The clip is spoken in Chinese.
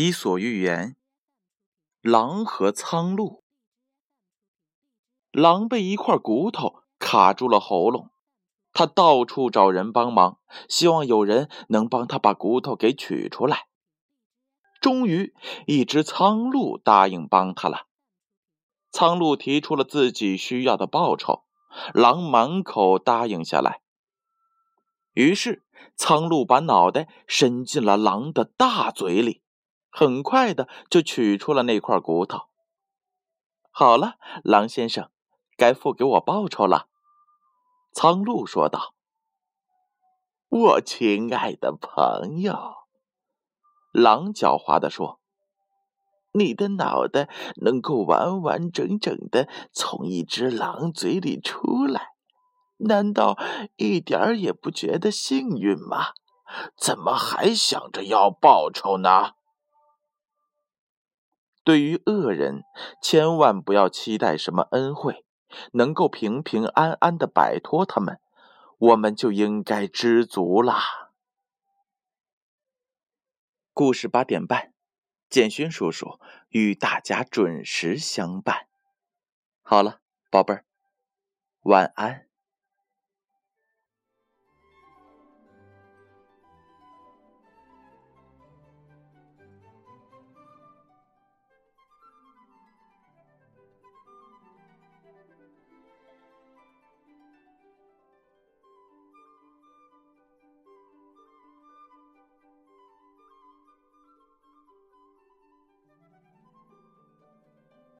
伊索寓言：狼和苍鹭。狼被一块骨头卡住了喉咙，他到处找人帮忙，希望有人能帮他把骨头给取出来。终于，一只苍鹭答应帮他了。苍鹭提出了自己需要的报酬，狼满口答应下来。于是，苍鹭把脑袋伸进了狼的大嘴里。很快的就取出了那块骨头。好了，狼先生，该付给我报酬了。”苍鹭说道。“我亲爱的朋友，”狼狡猾的说，“你的脑袋能够完完整整的从一只狼嘴里出来，难道一点也不觉得幸运吗？怎么还想着要报酬呢？”对于恶人，千万不要期待什么恩惠，能够平平安安的摆脱他们，我们就应该知足啦。故事八点半，建勋叔叔与大家准时相伴。好了，宝贝儿，晚安。